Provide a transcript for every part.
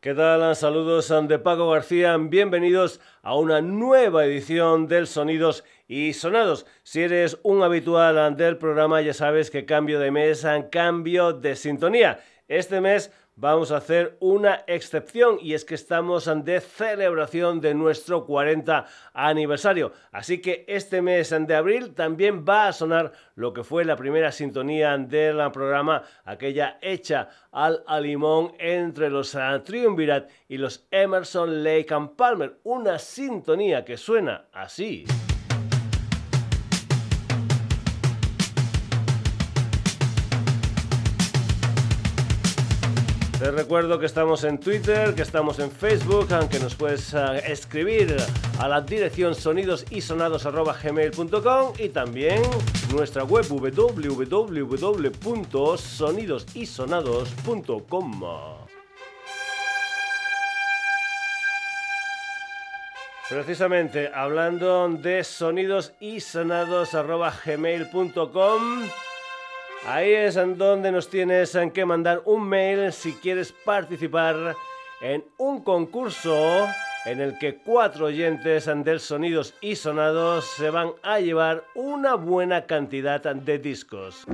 ¿Qué tal? Saludos de Paco García. Bienvenidos a una nueva edición del Sonidos y Sonados. Si eres un habitual del programa, ya sabes que cambio de mes, cambio de sintonía. Este mes vamos a hacer una excepción y es que estamos de celebración de nuestro 40 aniversario. Así que este mes de abril también va a sonar lo que fue la primera sintonía del programa, aquella hecha al alimón entre los Triumvirat y los Emerson Lake and Palmer. Una sintonía que suena así. Te recuerdo que estamos en Twitter, que estamos en Facebook, aunque nos puedes eh, escribir a la dirección sonidosisonados.gmail.com y también nuestra web www.sonidosisonados.com. Precisamente hablando de sonidosisonados.gmail.com Ahí es donde nos tienes que mandar un mail si quieres participar en un concurso en el que cuatro oyentes del Sonidos y Sonados se van a llevar una buena cantidad de discos.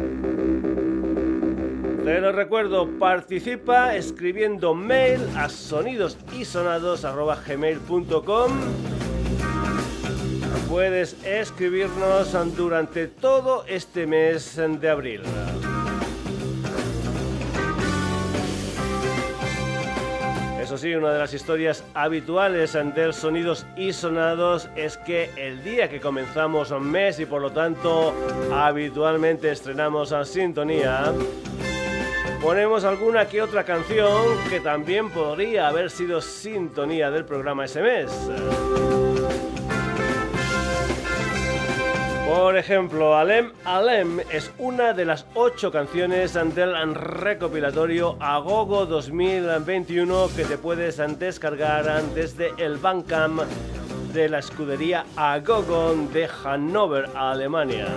Te lo recuerdo, participa escribiendo mail a sonidosisonados.gmail.com puedes escribirnos durante todo este mes de abril. Eso sí, una de las historias habituales del Sonidos y Sonados es que el día que comenzamos un mes y por lo tanto habitualmente estrenamos a Sintonía, ponemos alguna que otra canción que también podría haber sido sintonía del programa ese mes. Por ejemplo, Alem Alem es una de las ocho canciones del recopilatorio Agogo 2021 que te puedes descargar desde el Bandcamp de la escudería Agogo de Hannover, Alemania.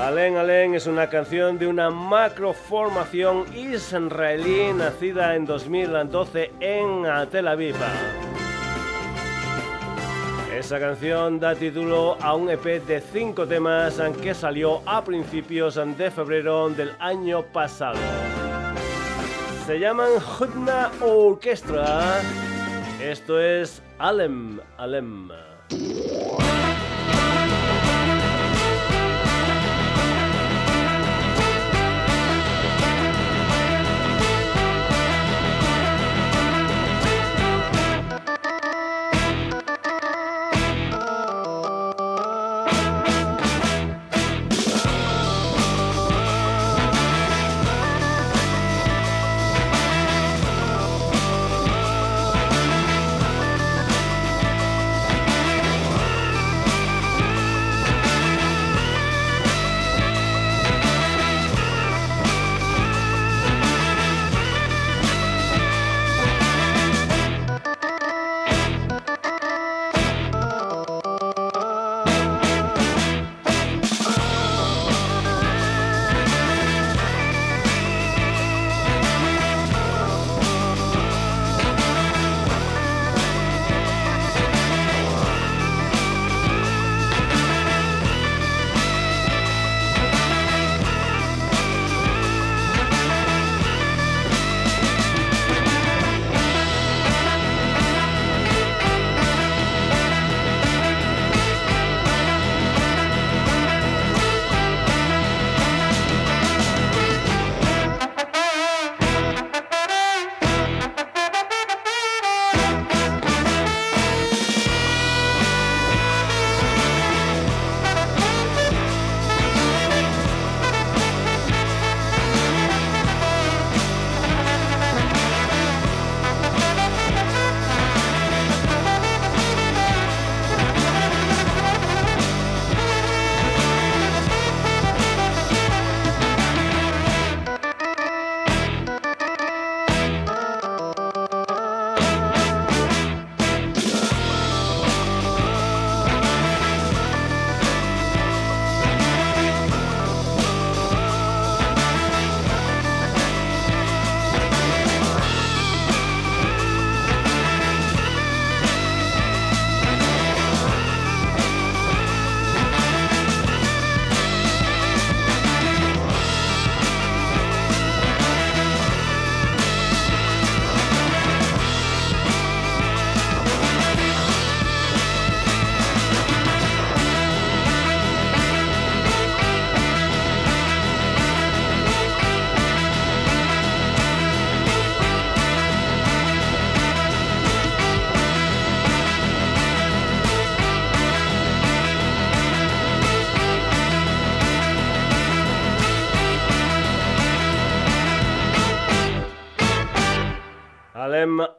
Alen Alen es una canción de una macroformación israelí nacida en 2012 en Tel Aviv. Esa canción da título a un EP de cinco temas que salió a principios de febrero del año pasado. Se llaman Hudna Orchestra. Esto es Alem Alem.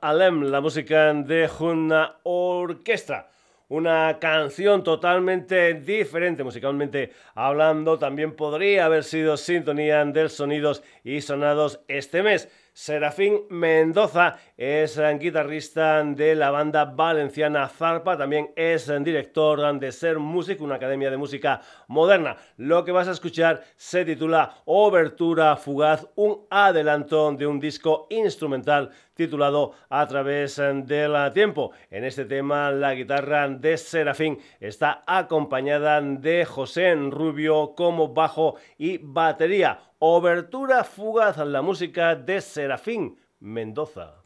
Alem la música de Junna Orquestra. Una canción totalmente diferente musicalmente hablando, también podría haber sido sintonía del sonidos y sonados este mes. Serafín Mendoza es guitarrista de la banda valenciana Zarpa, también es director de Ser Music, una academia de música moderna. Lo que vas a escuchar se titula Obertura Fugaz, un adelanto de un disco instrumental titulado A través del tiempo. En este tema la guitarra de Serafín está acompañada de José Rubio como bajo y batería. Obertura fugaz, la música de Serafín Mendoza.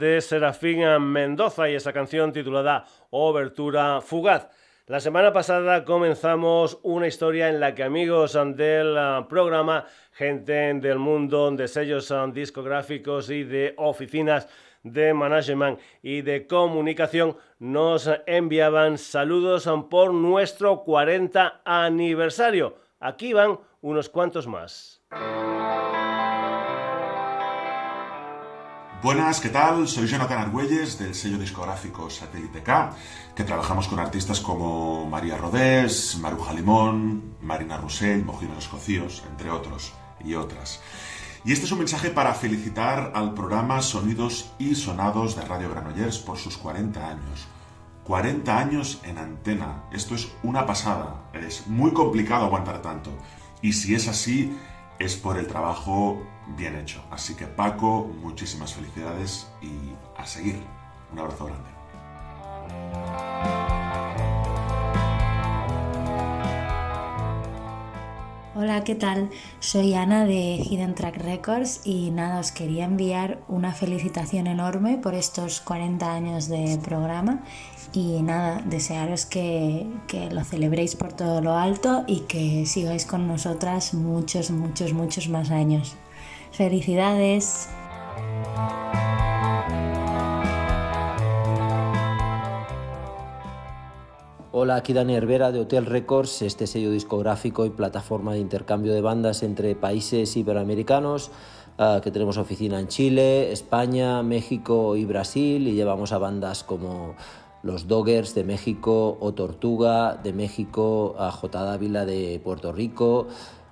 De Serafín Mendoza y esa canción titulada Obertura Fugaz. La semana pasada comenzamos una historia en la que amigos del ah, programa, gente del mundo de sellos ah, discográficos y de oficinas de management y de comunicación nos enviaban saludos por nuestro 40 aniversario. Aquí van unos cuantos más. Buenas, ¿qué tal? Soy Jonathan Argüelles del sello discográfico Satélite K, que trabajamos con artistas como María Rodés, Maruja Limón, Marina Roussel, Mojinos Escocíos, entre otros y otras. Y este es un mensaje para felicitar al programa Sonidos y Sonados de Radio Granollers por sus 40 años. 40 años en antena. Esto es una pasada. Es muy complicado aguantar tanto. Y si es así, es por el trabajo bien hecho. Así que Paco, muchísimas felicidades y a seguir. Un abrazo grande. Hola, ¿qué tal? Soy Ana de Hidden Track Records y nada, os quería enviar una felicitación enorme por estos 40 años de programa y nada, desearos que, que lo celebréis por todo lo alto y que sigáis con nosotras muchos, muchos, muchos más años. Felicidades. Hola, aquí Dani Hervera de Hotel Records, este sello discográfico y plataforma de intercambio de bandas entre países iberoamericanos, uh, que tenemos oficina en Chile, España, México y Brasil y llevamos a bandas como los Doggers de México o Tortuga de México, a J. Dávila de Puerto Rico,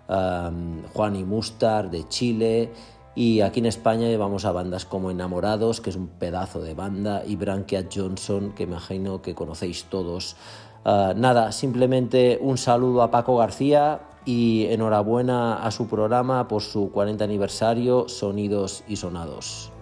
Juan y Mustar de Chile y aquí en España llevamos a bandas como Enamorados, que es un pedazo de banda, y Brankia Johnson, que imagino que conocéis todos. Uh, nada, simplemente un saludo a Paco García y enhorabuena a su programa por su 40 aniversario, Sonidos y Sonados.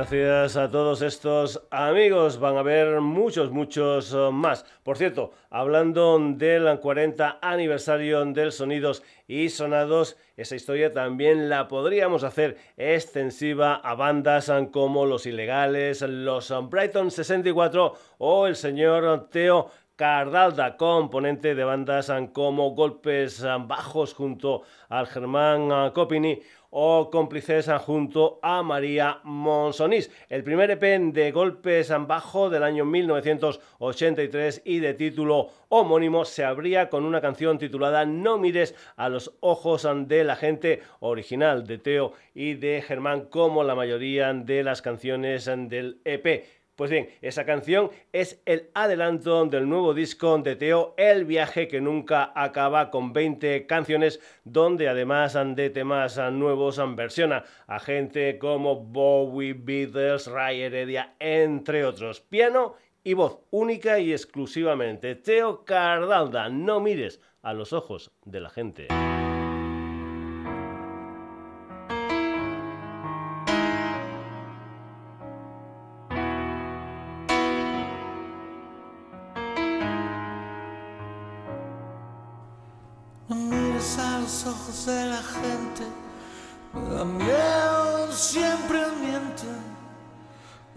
Gracias a todos estos amigos. Van a haber muchos, muchos uh, más. Por cierto, hablando del 40 aniversario del Sonidos y Sonados, esa historia también la podríamos hacer extensiva a bandas como Los Ilegales, los Brighton 64 o el señor Teo Cardalda, componente de bandas como Golpes Bajos junto al Germán Copini o cómplices junto a María Monsonís. El primer EP de Golpes Bajo del año 1983 y de título homónimo se abría con una canción titulada No mires a los ojos de la gente original de Teo y de Germán como la mayoría de las canciones del EP. Pues bien, esa canción es el adelanto del nuevo disco de Teo, El viaje que nunca acaba, con 20 canciones, donde además de temas nuevos versiona a gente como Bowie, Beatles, Ray Heredia, entre otros. Piano y voz única y exclusivamente. Teo Cardalda, no mires a los ojos de la gente.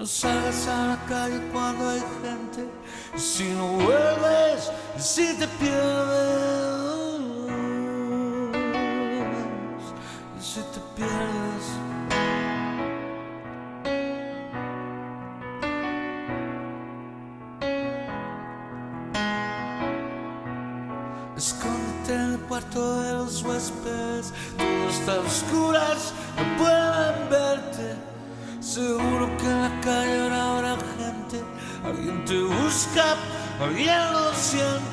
No salgas a la calle cuando hay gente. Si no vuelves, si te pierdes, si te pierdes. Escóndete en el cuarto de los huéspedes, todo está a oscuras, no pueden verte. Seguro que en la calle ahora habrá gente, alguien te busca, alguien lo siente.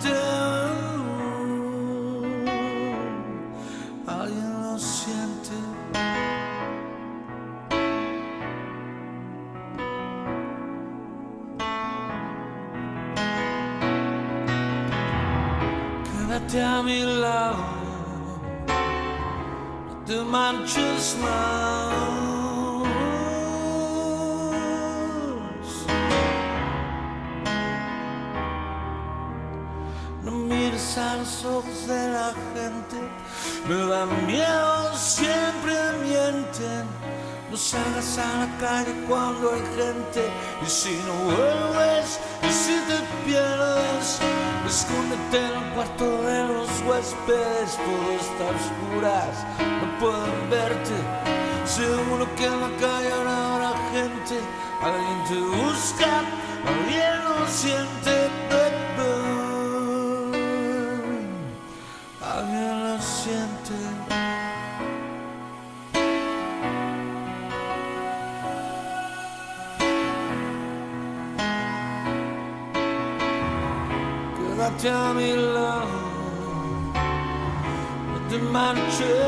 A oscuras, no pueden verte. Seguro que en la calle ahora habrá gente. Alguien te busca, alguien lo siente. alguien lo siente. The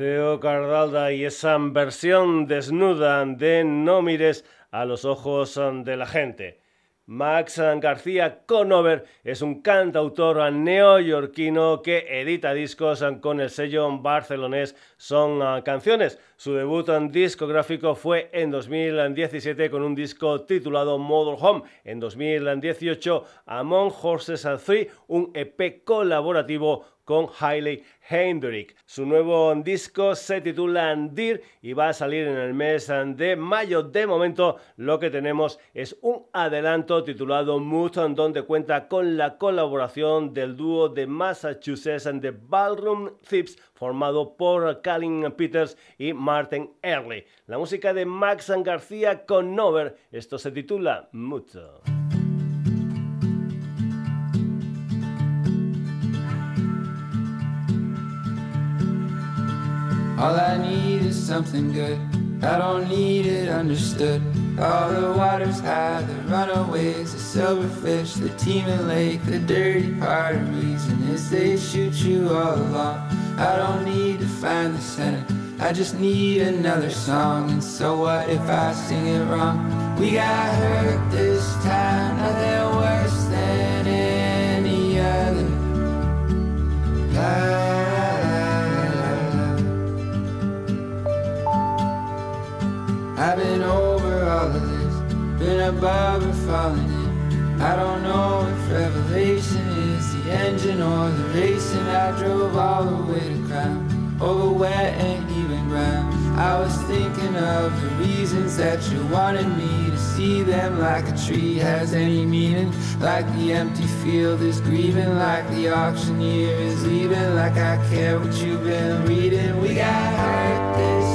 Teo Cardalda y esa versión desnuda de No mires a los ojos de la gente. Max García Conover es un cantautor neoyorquino que edita discos con el sello barcelonés Son Canciones. Su debut en discográfico fue en 2017 con un disco titulado Model Home. En 2018, Among Horses 3, un EP colaborativo con Hailey Hendrick. Su nuevo disco se titula Dear y va a salir en el mes de mayo. De momento lo que tenemos es un adelanto titulado Mood donde cuenta con la colaboración del dúo de Massachusetts The Ballroom Thieves formado por Colin Peters y Martin Early. La música de Max García con Nover, esto se titula Mood. All I need is something good. I don't need it understood. All the waters high, the runaways, the silverfish, the teeming lake, the dirty part of reason is they shoot you all along. I don't need to find the center. I just need another song. And so what if I sing it wrong? We got hurt this time, nothing worse than any other. I've been over all of this, been above and falling in. I don't know if revelation is the engine or the racing. I drove all the way to crown, over wet and even ground. I was thinking of the reasons that you wanted me to see them like a tree has any meaning, like the empty field is grieving, like the auctioneer is leaving, like I care what you've been reading. We got hurt this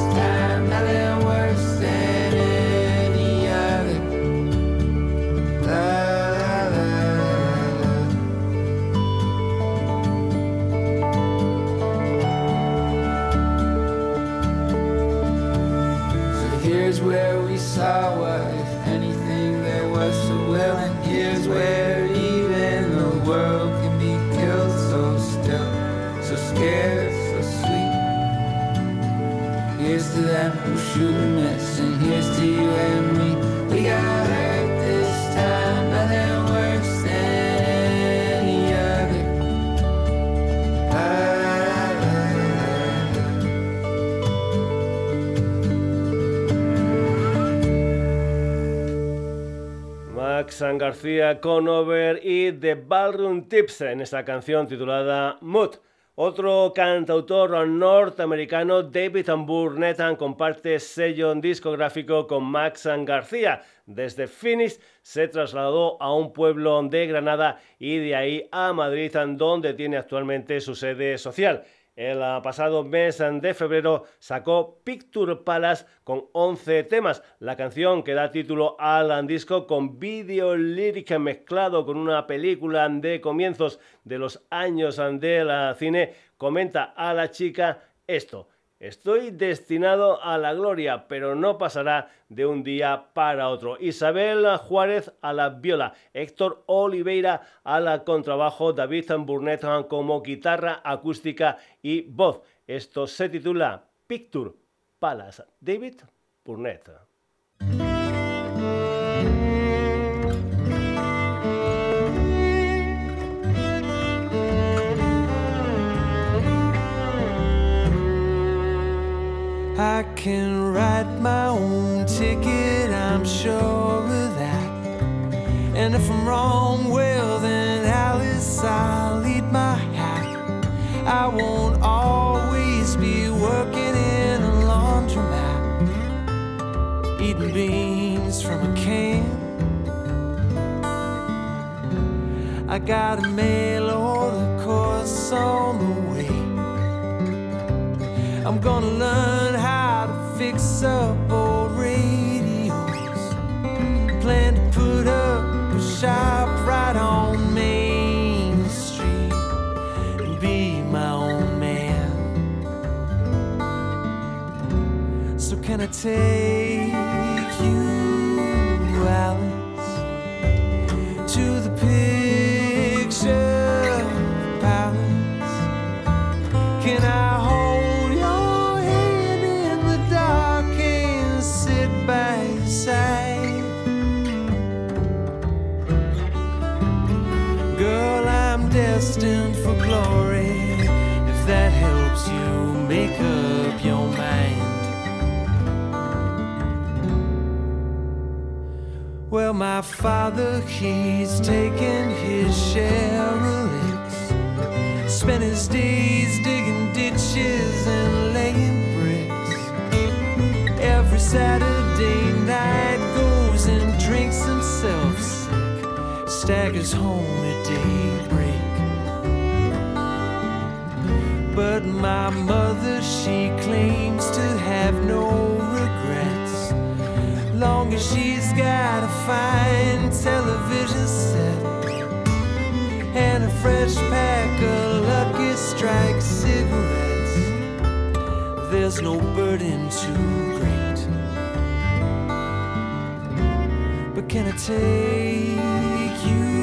saw what, if anything, there was to will. And here's where even the world can be killed so still, so scared, so sweet. Here's to them who shoot and San García, Conover y The Ballroom Tips en esta canción titulada Mood. Otro cantautor norteamericano, David Burnett, comparte sello discográfico con Max García. Desde Phoenix se trasladó a un pueblo de Granada y de ahí a Madrid, donde tiene actualmente su sede social. El pasado mes de febrero sacó Picture Palace con 11 temas. La canción que da título al disco con video lírica mezclado con una película de comienzos de los años del cine comenta a la chica esto. Estoy destinado a la gloria, pero no pasará de un día para otro. Isabel Juárez a la viola, Héctor Oliveira a la contrabajo, David Burnett como guitarra acústica y voz. Esto se titula Picture Palace. David Burnett. I can write my own ticket, I'm sure of that. And if I'm wrong, well, then Alice, I'll eat my hat. I won't always be working in a laundromat, eating beans from a can. I got a mail order course on the way. I'm gonna learn fix up old radios. Plan to put up a shop right on Main Street and be my own man. So, can I take by your side? Girl, I'm destined for glory. If that helps you make up your mind. Well, my father, he's taken his share of licks. Spent his days digging ditches and laying bricks. Every Saturday Staggers home at daybreak. But my mother, she claims to have no regrets. Long as she's got a fine television set and a fresh pack of Lucky Strike cigarettes. There's no burden too great. But can I take you,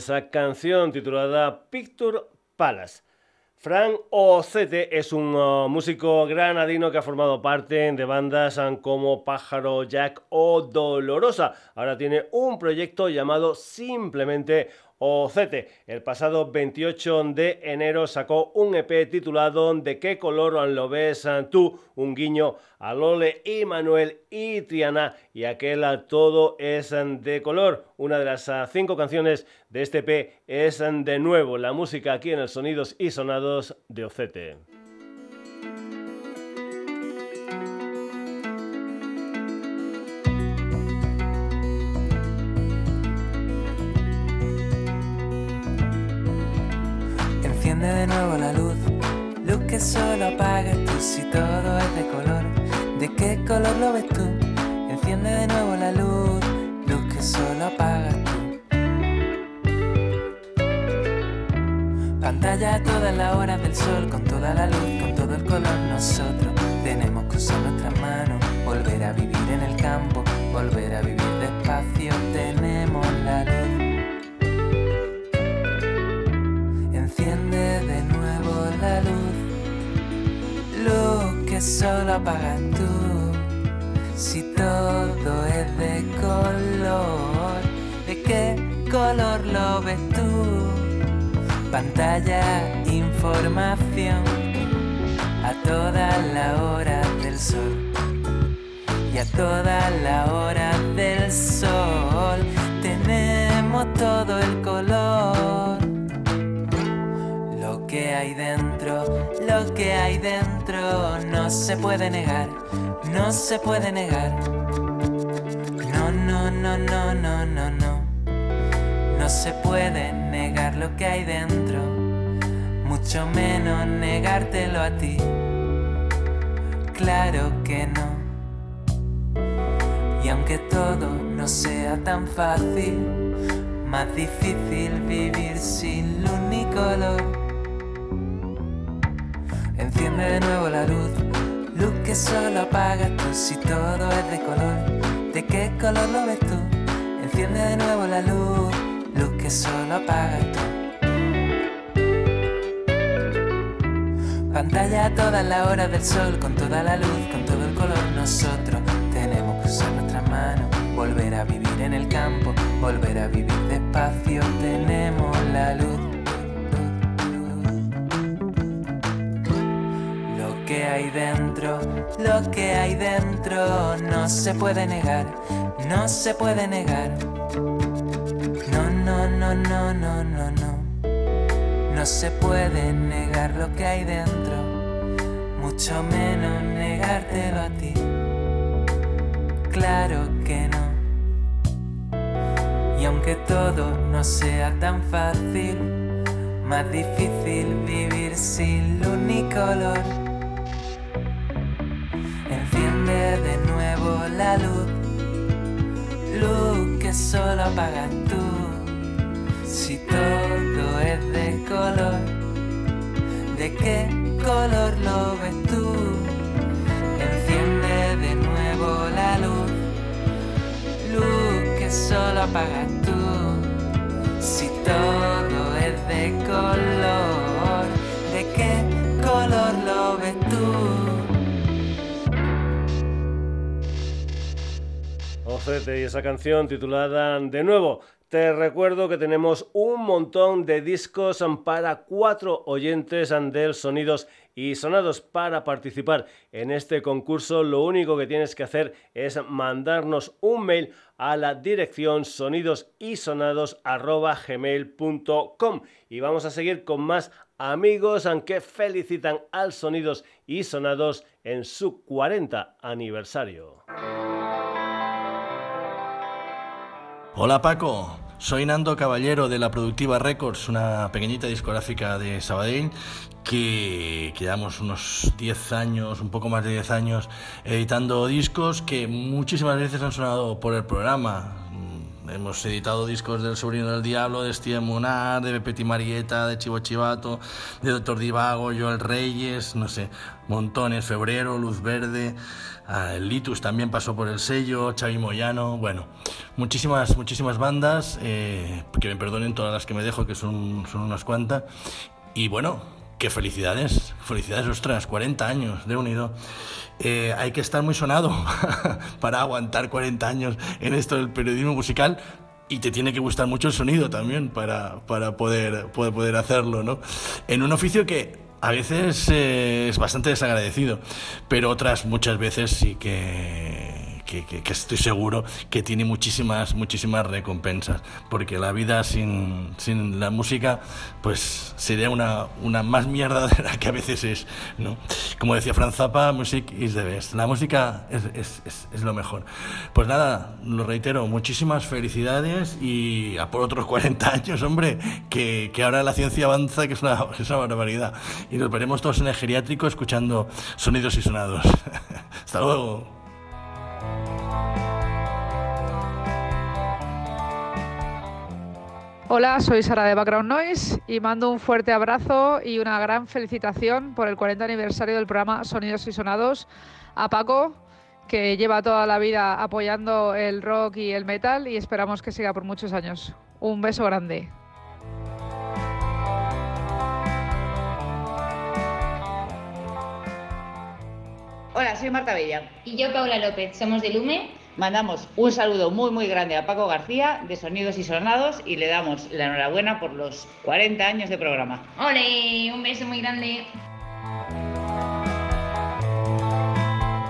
esa canción titulada Picture Palace. Frank Ocete es un uh, músico granadino que ha formado parte de bandas um, como Pájaro Jack o Dolorosa. Ahora tiene un proyecto llamado simplemente Ocete. El pasado 28 de enero sacó un EP titulado ¿De qué color lo ves tú? Un guiño a Lole y Manuel y Triana y aquel Todo es de color. Una de las ah, cinco canciones de este EP es de nuevo la música aquí en el Sonidos y Sonados de Ocete. De nuevo la luz, luz que solo apagas tú si todo es de color. ¿De qué color lo ves tú? Enciende de nuevo la luz, luz que solo apagas tú. Pantalla a todas las horas del sol, con toda la luz, con todo el color. Nosotros tenemos que usar nuestras manos, volver a vivir en el campo, solo apagas tú. Si todo es de color, ¿de qué color lo ves tú? Pantalla, información a toda la hora del sol. Y a toda la hora del sol tenemos todo el color. Lo que hay dentro, lo que hay dentro no se puede negar, no se puede negar. No, no, no, no, no, no, no. No se puede negar lo que hay dentro, mucho menos negártelo a ti. Claro que no. Y aunque todo no sea tan fácil, más difícil vivir sin luz ni color Enciende de nuevo la luz, luz que solo apagas tú si todo es de color. ¿De qué color lo ves tú? Enciende de nuevo la luz, luz que solo apagas tú. Pantalla a todas las horas del sol, con toda la luz, con todo el color. Nosotros tenemos que usar nuestras manos, volver a vivir en el campo, volver a vivir despacio. Tenemos la luz hay dentro, lo que hay dentro no se puede negar, no se puede negar. No, no, no, no, no, no, no. No se puede negar lo que hay dentro, mucho menos negártelo a ti. Claro que no. Y aunque todo no sea tan fácil, más difícil vivir sin luz ni color la luz, luz que solo apagas tú. Si todo es de color, ¿de qué color lo ves tú? Enciende de nuevo la luz, luz que solo apagas tú. Si todo es de color, ¿de qué color lo ves tú? Y esa canción titulada De nuevo. Te recuerdo que tenemos un montón de discos para cuatro oyentes del Sonidos y Sonados. Para participar en este concurso, lo único que tienes que hacer es mandarnos un mail a la dirección sonidosisonados.gmail.com y vamos a seguir con más amigos que felicitan al Sonidos y Sonados en su 40 aniversario. Hola Paco, soy Nando Caballero de la Productiva Records, una pequeñita discográfica de Sabadell que, llevamos unos 10 años, un poco más de 10 años editando discos que muchísimas veces han sonado por el programa hemos editado discos del Sobrino del Diablo, de Steve Monar, de Petit Marieta, de Chivo Chivato, de Doctor Divago, Joel Reyes, no sé, montones, Febrero, Luz Verde, ah, el Litus también pasó por el sello, Xavi Moyano, bueno, muchísimas, muchísimas bandas, eh, que me perdonen todas las que me dejo, que son, son unas cuantas, y bueno, qué felicidades, felicidades, ostras, 40 años de unido. Eh, hay que estar muy sonado para aguantar 40 años en esto del periodismo musical, y te tiene que gustar mucho el sonido también para, para poder, poder, hacerlo, ¿no? En un oficio que a veces eh, es bastante desagradecido, pero otras muchas veces sí que que, estoy seguro que tiene muchísimas, muchísimas recompensas, porque la vida sin, sin la música pues sería una, una más mierda de la que a veces es, ¿no? Como decía Franz Zappa, music is the best, la música es, es, es, lo mejor. Pues nada, lo reitero, muchísimas felicidades y a por otros 40 años, hombre, que, que ahora la ciencia avanza, que es una, es una barbaridad. Y nos veremos todos en el geriátrico escuchando sonidos y sonados. Hasta luego. Hola, soy Sara de Background Noise y mando un fuerte abrazo y una gran felicitación por el 40 aniversario del programa Sonidos y Sonados a Paco, que lleva toda la vida apoyando el rock y el metal y esperamos que siga por muchos años. Un beso grande. Hola, soy Marta Bella. Y yo, Paula López. Somos de Lume Mandamos un saludo muy muy grande a Paco García de Sonidos y Sonados y le damos la enhorabuena por los 40 años de programa. ¡Ole! Un beso muy grande.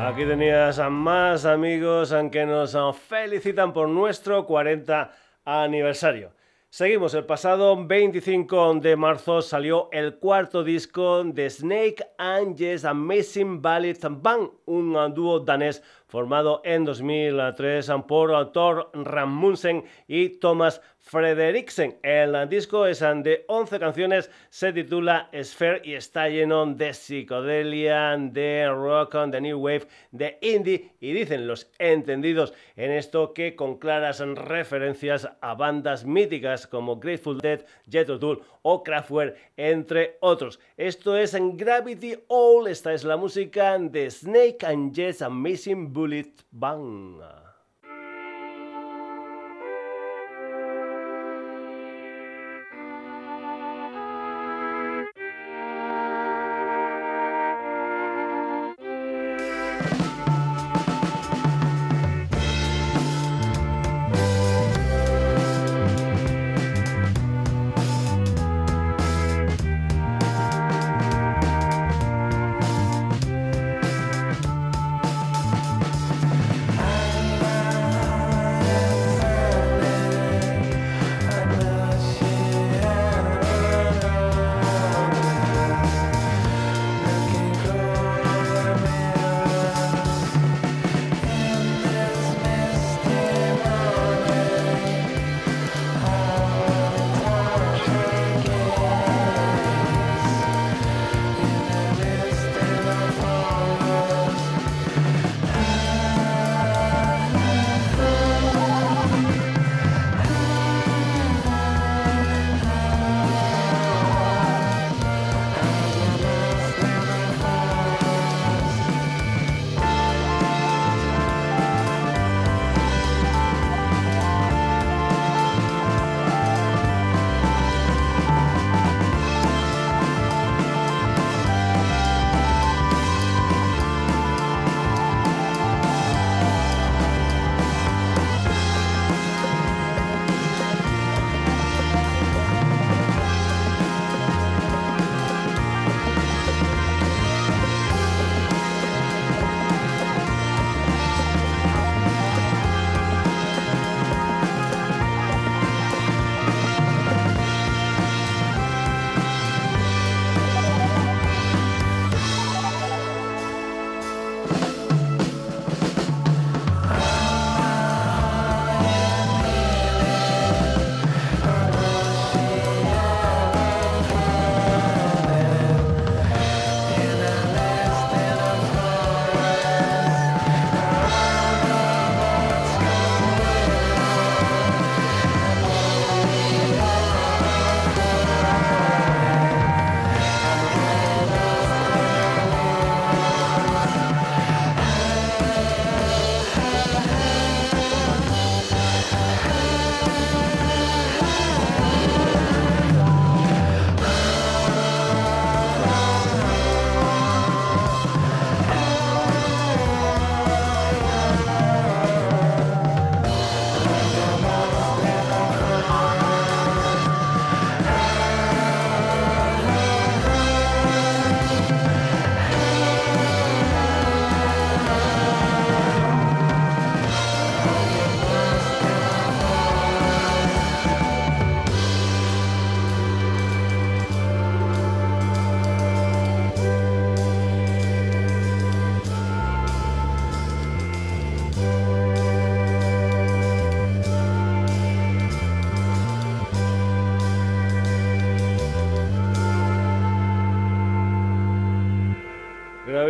Aquí tenías a más amigos que nos felicitan por nuestro 40 aniversario. Seguimos, el pasado 25 de marzo salió el cuarto disco de Snake and Jess Amazing Ballet Band, un dúo danés formado en 2003 por Thor Ramundsen y Thomas Frederiksen. El disco es de 11 canciones, se titula Sphere y está lleno de psicodelia, de rock, de new wave, de indie y dicen los entendidos en esto que con claras referencias a bandas míticas como Grateful Dead, Jet Tull o Kraftwerk, entre otros. Esto es en Gravity All, esta es la música de Snake and Jets Amazing Bullet Bang.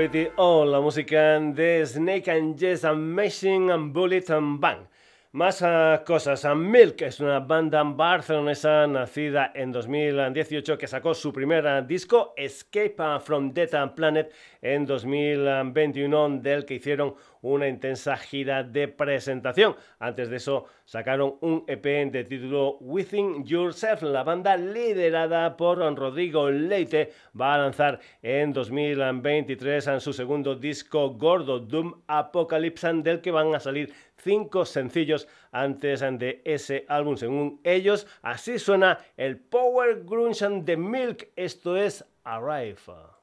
Gravity o la música de Snake and Jess Amazing and Bullet and Bang. Más uh, cosas. Milk es una banda barcelonesa nacida en 2018 que sacó su primer uh, disco, Escape from Dead Planet, en 2021, del que hicieron una intensa gira de presentación. Antes de eso sacaron un EP de título Within Yourself. La banda liderada por Rodrigo Leite va a lanzar en 2023 en su segundo disco gordo Doom Apocalypse del que van a salir cinco sencillos antes de ese álbum según ellos. Así suena el Power Grunge de Milk. Esto es Arrive.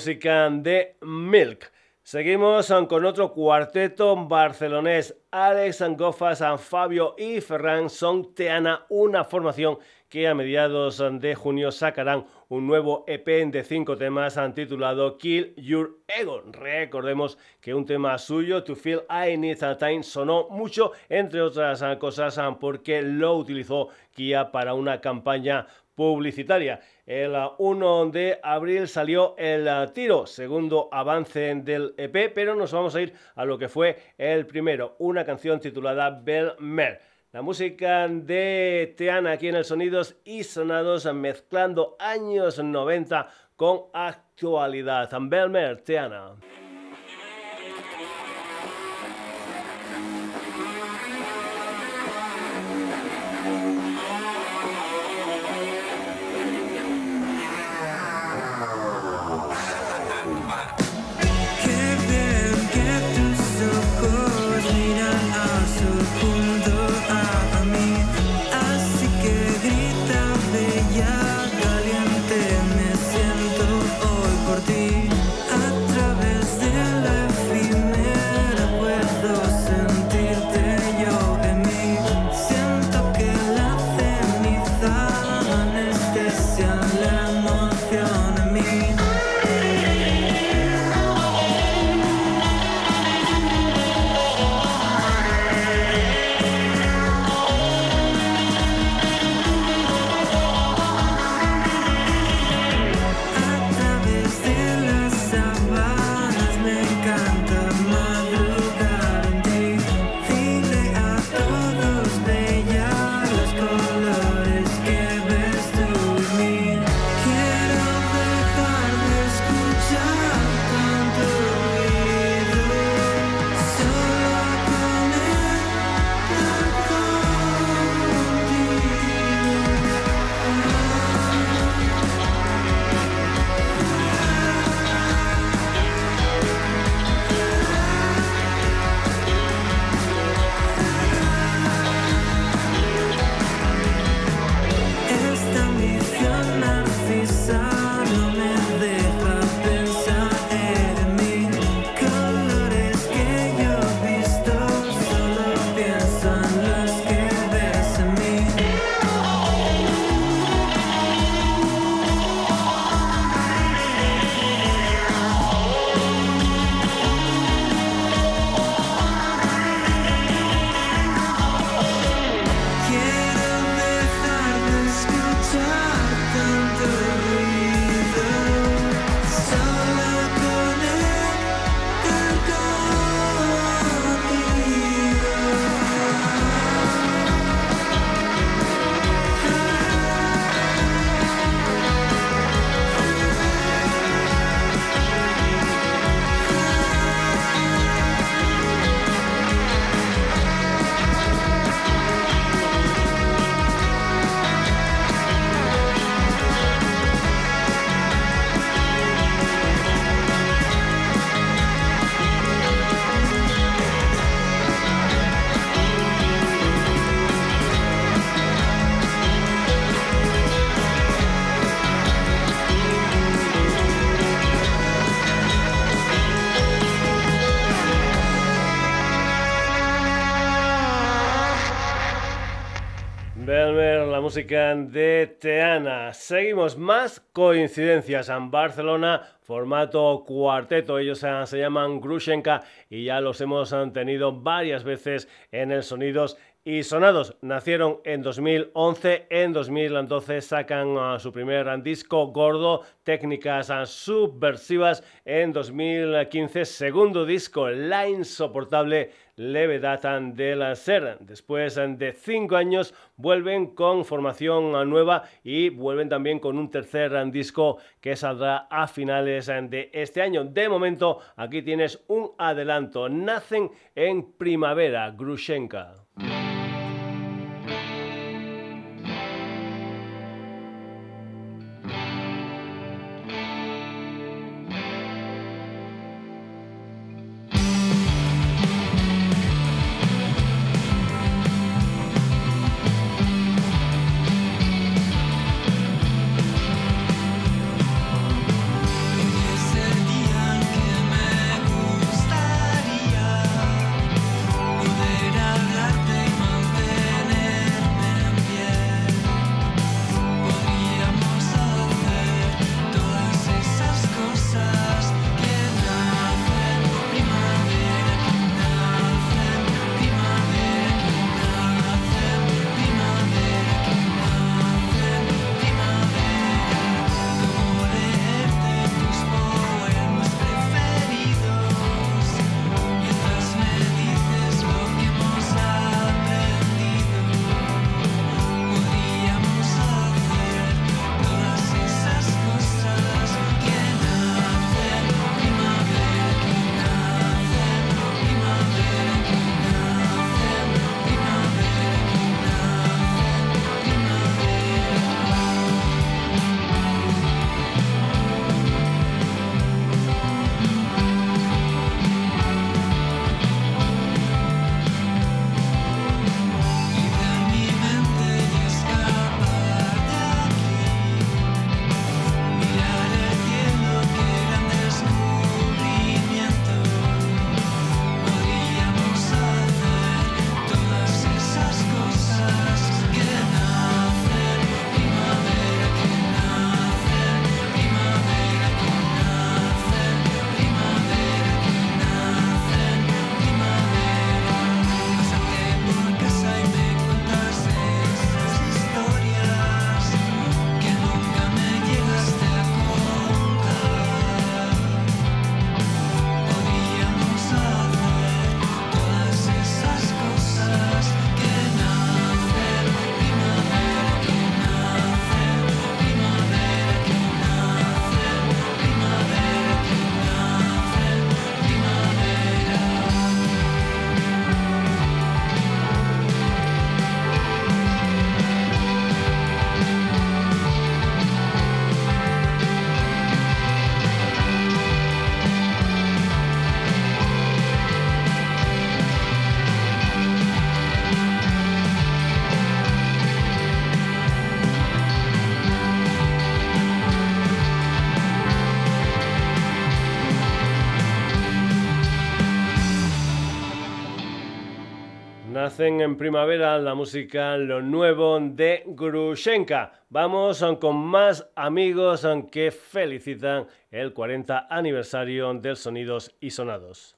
Música de Milk. Seguimos con otro cuarteto barcelonés. Alex Angofas, Fabio y Ferran son Teana, una formación que a mediados de junio sacarán un nuevo EP de cinco temas titulado Kill Your Ego. Recordemos que un tema suyo, To Feel I Need a Time, sonó mucho, entre otras cosas, porque lo utilizó Kia para una campaña publicitaria. El 1 de abril salió el tiro, segundo avance del EP, pero nos vamos a ir a lo que fue el primero, una canción titulada Bell Mer. La música de Teana aquí en el Sonidos y Sonados mezclando años 90 con actualidad. Belmer, Teana. Música de Teana. Seguimos más coincidencias en Barcelona, formato cuarteto. Ellos se llaman Grushenka y ya los hemos tenido varias veces en el Sonidos y Sonados nacieron en 2011, en 2012 sacan ah, su primer disco gordo, técnicas ah, subversivas, en 2015 segundo disco, La insoportable levedad del ser. Después de cinco años vuelven con formación ah, nueva y vuelven también con un tercer disco que saldrá a finales de este año. De momento aquí tienes un adelanto, nacen en primavera, Grushenka. En primavera la música Lo Nuevo de Grushenka. Vamos con más amigos que felicitan el 40 aniversario del Sonidos y Sonados.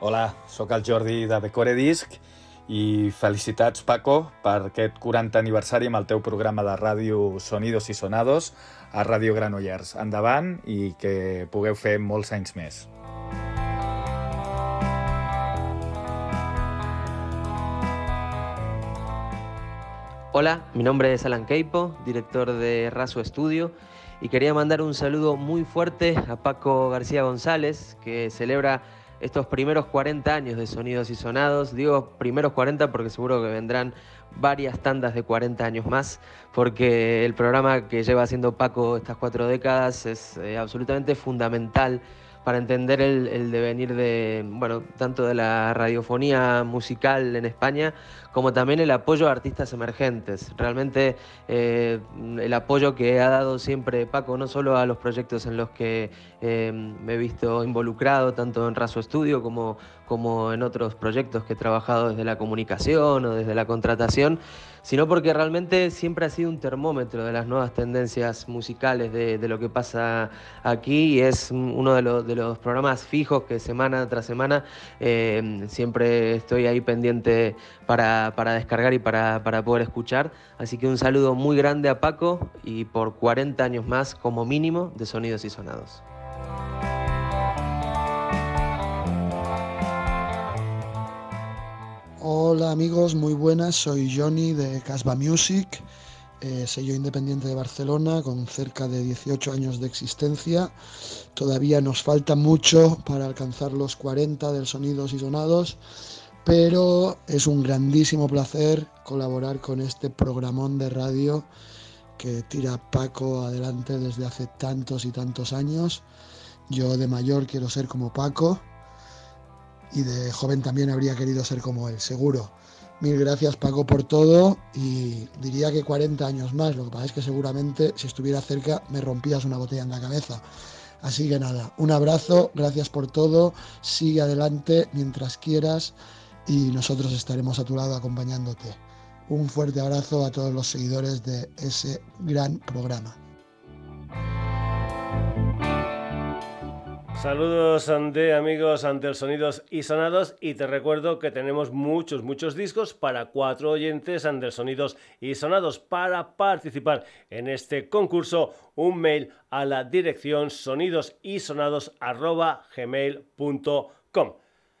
Hola, sóc el Jordi de Becore Disc i felicitats Paco per aquest 40 aniversari amb el teu programa de ràdio Sonidos i Sonados a Ràdio Granollers. Endavant i que pugueu fer molts anys més. Hola, mi nombre es Alan Keipo, director de Raso Estudio, y quería mandar un saludo muy fuerte a Paco García González, que celebra estos primeros 40 años de Sonidos y Sonados. Digo primeros 40 porque seguro que vendrán varias tandas de 40 años más, porque el programa que lleva haciendo Paco estas cuatro décadas es eh, absolutamente fundamental para entender el, devenir de, bueno, tanto de la radiofonía musical en España como también el apoyo a artistas emergentes. Realmente eh, el apoyo que ha dado siempre Paco, no solo a los proyectos en los que eh, me he visto involucrado, tanto en Raso Estudio como, como en otros proyectos que he trabajado desde la comunicación o desde la contratación, sino porque realmente siempre ha sido un termómetro de las nuevas tendencias musicales de, lo que pasa aquí y es uno de, los, programas fijos que semana tras semana eh, siempre estoy ahí pendiente para, descargar y para, para poder escuchar. Así que un saludo muy grande a Paco y por 40 años más como mínimo de Sonidos y Sonados. Hola amigos, muy buenas, soy Johnny de Casba Music, eh, sello independiente de Barcelona con cerca de 18 años de existencia. Todavía nos falta mucho para alcanzar los 40 del Sonidos y Sonados, pero es un grandísimo placer colaborar con este programón de radio que tira Paco adelante desde hace tantos y tantos años. Yo de mayor quiero ser como Paco y de joven también habría querido ser como él, seguro. Mil gracias Paco por todo y diría que 40 años más, lo que pasa es que seguramente si estuviera cerca me rompías una botella en la cabeza. Así que nada, un abrazo, gracias por todo, sigue adelante mientras quieras y nosotros estaremos a tu lado acompañándote. Un fuerte abrazo a todos los seguidores de ese gran programa. Saludos ante amigos ante el Sonidos y Sonados y te recuerdo que tenemos muchos, muchos discos para cuatro oyentes ante el Sonidos y Sonados. Para participar en este concurso, un mail a la dirección sonidosisonados.gmail.com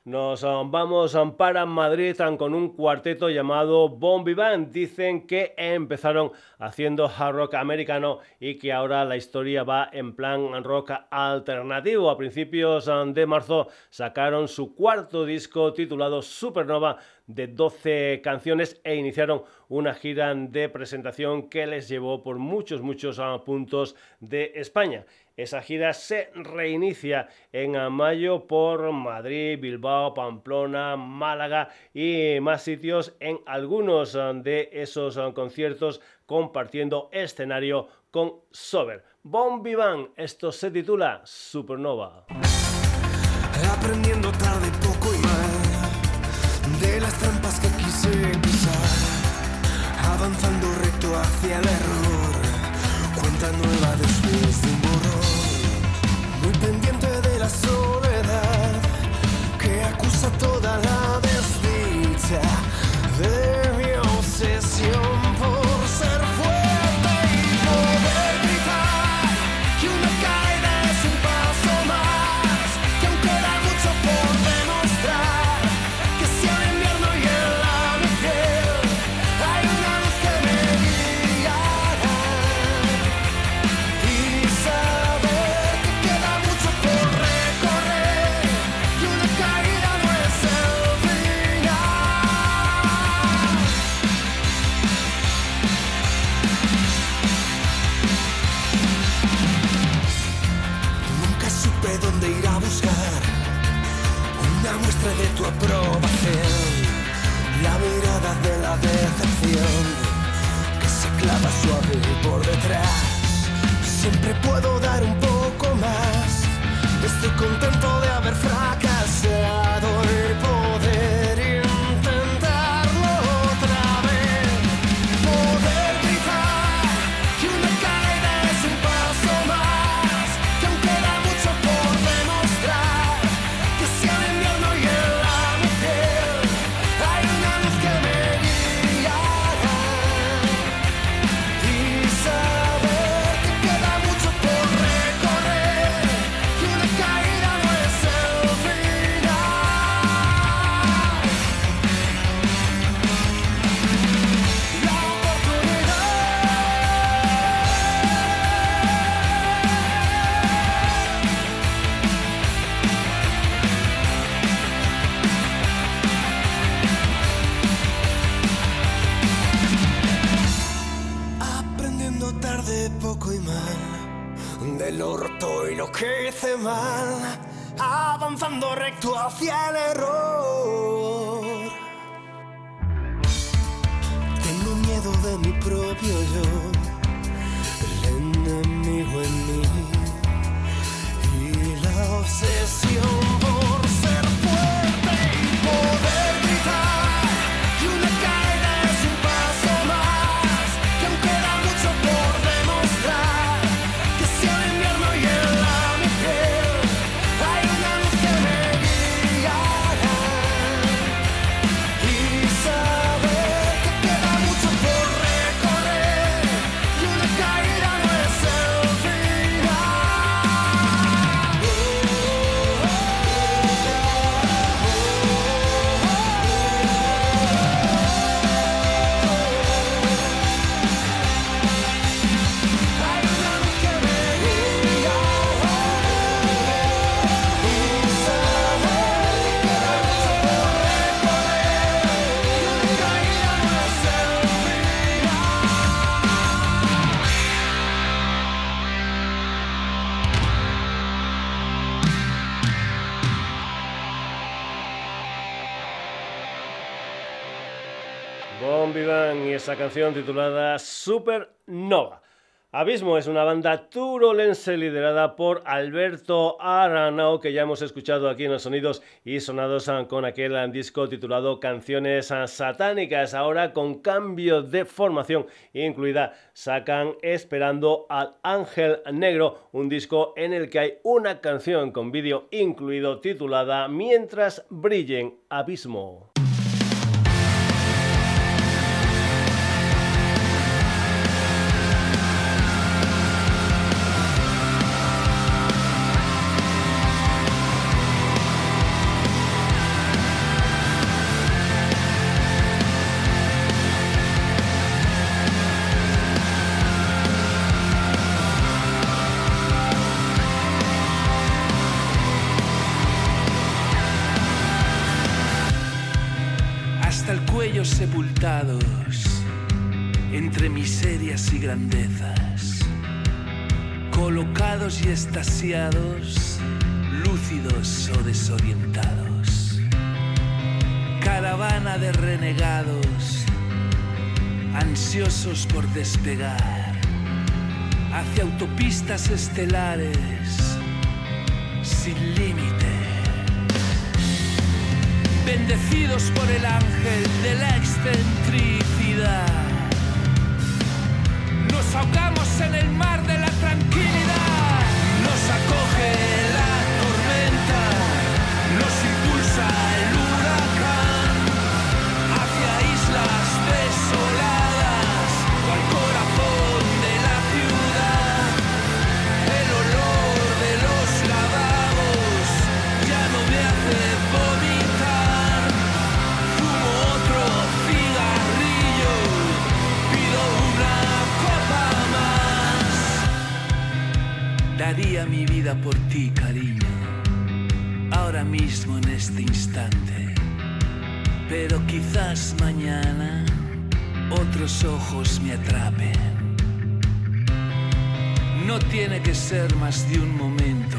nos um, vamos um, para Madrid um, con un cuarteto llamado Bombi Band. Dicen que empezaron haciendo hard rock americano y que ahora la historia va en plan rock alternativo. A principios de marzo sacaron su cuarto disco titulado Supernova de 12 canciones e iniciaron una gira de presentación que les llevó por muchos, muchos puntos de España. Esa gira se reinicia en mayo por Madrid, Bilbao, Pamplona, Málaga y más sitios en algunos de esos conciertos compartiendo escenario con Sober. Bon Vivant, esto se titula Supernova. Aprendiendo tarde poco y mal de las trampas que quise decepción que se clava suave por detrás. Siempre puedo dar un poco más, estoy contento de haber fracasado y poder que hice mal avanzando recto hacia el canción titulada Supernova. Abismo es una banda turolense liderada por Alberto Aranao, que ya hemos escuchado aquí en los sonidos y sonados con aquel disco titulado Canciones Satánicas. Ahora con cambio de formación incluida, sacan Esperando al Ángel Negro, un disco en el que hay una canción con vídeo incluido titulada Mientras brillen Abismo. Hacia autopistas estelares sin límite bendecidos por el ángel de la excentricidad. Nos ahogamos en el mar de la tranquilidad, nos acoge Daría mi vida por ti, cariño, ahora mismo en este instante. Pero quizás mañana otros ojos me atrapen. No tiene que ser más de un momento,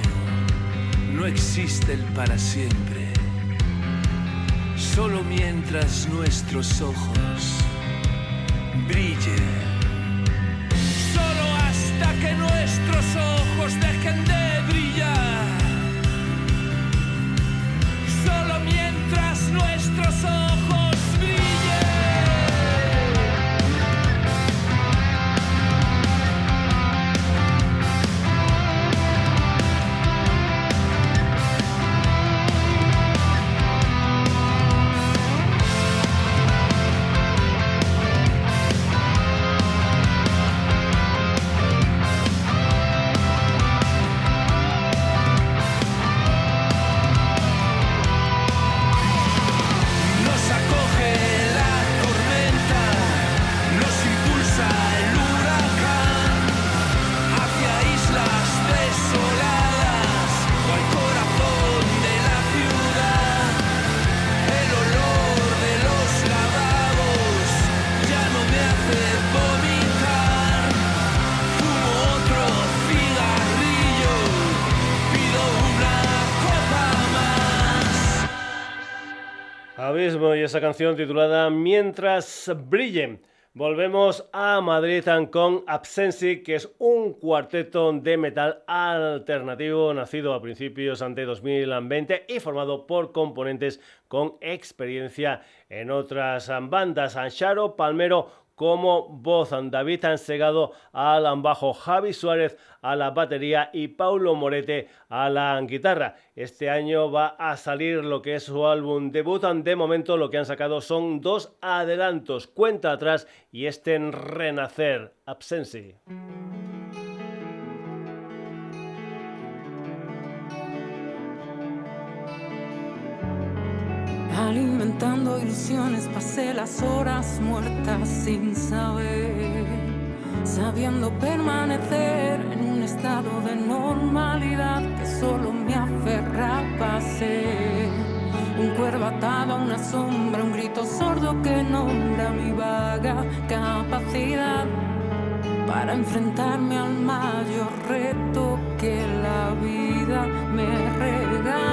no existe el para siempre. Solo mientras nuestros ojos brillen. Esa canción titulada Mientras brillen. Volvemos a Madrid con Absensi, que es un cuarteto de metal alternativo nacido a principios de 2020 y formado por componentes con experiencia en otras bandas. Ancharo Palmero como voz. David Ansegado al bajo, Javi Suárez a la batería y Paulo Morete a la guitarra. Este año va a salir lo que es su álbum debut. De momento lo que han sacado son dos adelantos, Cuenta atrás y este en Renacer, Absensi. Alimentando ilusiones pasé las horas muertas sin saber, sabiendo permanecer en un estado de normalidad que solo me aferraba a. Un cuervo atado a una sombra, un grito sordo que nombra mi vaga capacidad para enfrentarme al mayor reto que la vida me regala.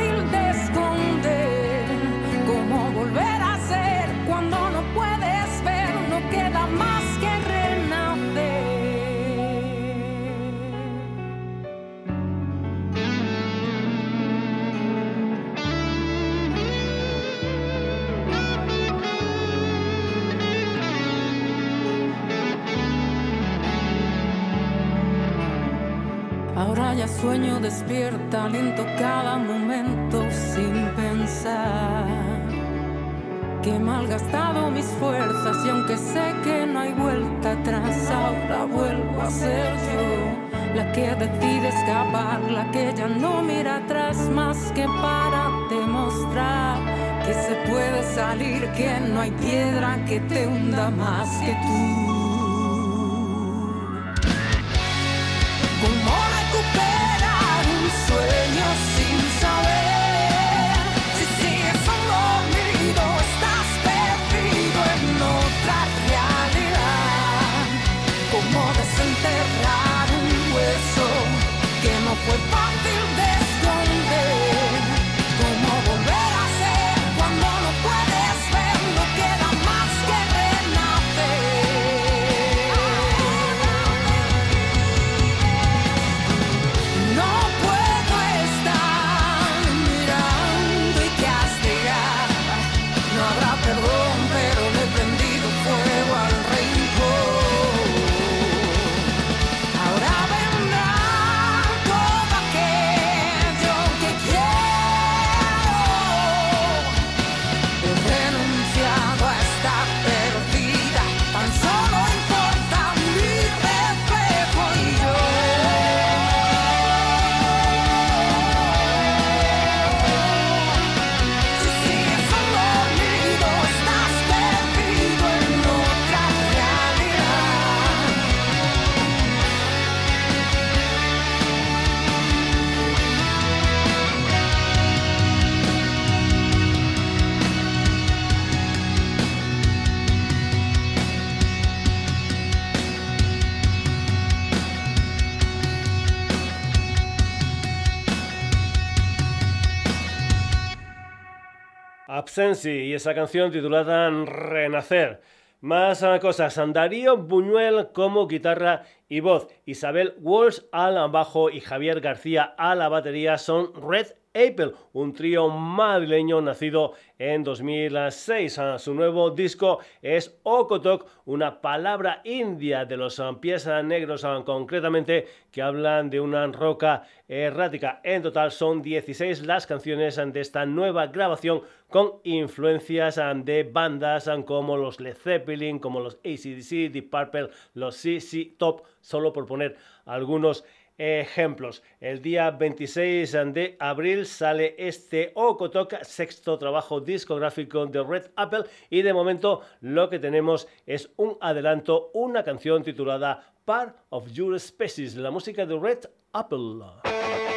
despierta, lento cada momento sin pensar. Que malgastado mis fuerzas y aunque sé que no hay vuelta atrás, ahora vuelvo a ser yo. La que decide escapar, la que ya no mira atrás más que para demostrar que se puede salir, que no hay piedra que te hunda más que tú. We're popping. Absensi y esa canción titulada Renacer. Más cosas, Darío Buñuel como guitarra y voz, Isabel Walsh al bajo y Javier García a la batería son Red Apple, un trío madrileño nacido en 2006. Ah, su nuevo disco es Okotok, una palabra india de los ah, pies negros, ah, concretamente que hablan de una roca errática. En total son 16 las canciones de esta nueva grabación con influencias de bandas como los Led Zeppelin, como los ACDC, Deep Purple, los CC Top, solo por poner algunos. El día 26 de abril sale este Okotok, sexto trabajo discográfico de Red Apple y de momento lo que tenemos es un adelanto, una canción titulada Part of Your Species, la música de Red Apple.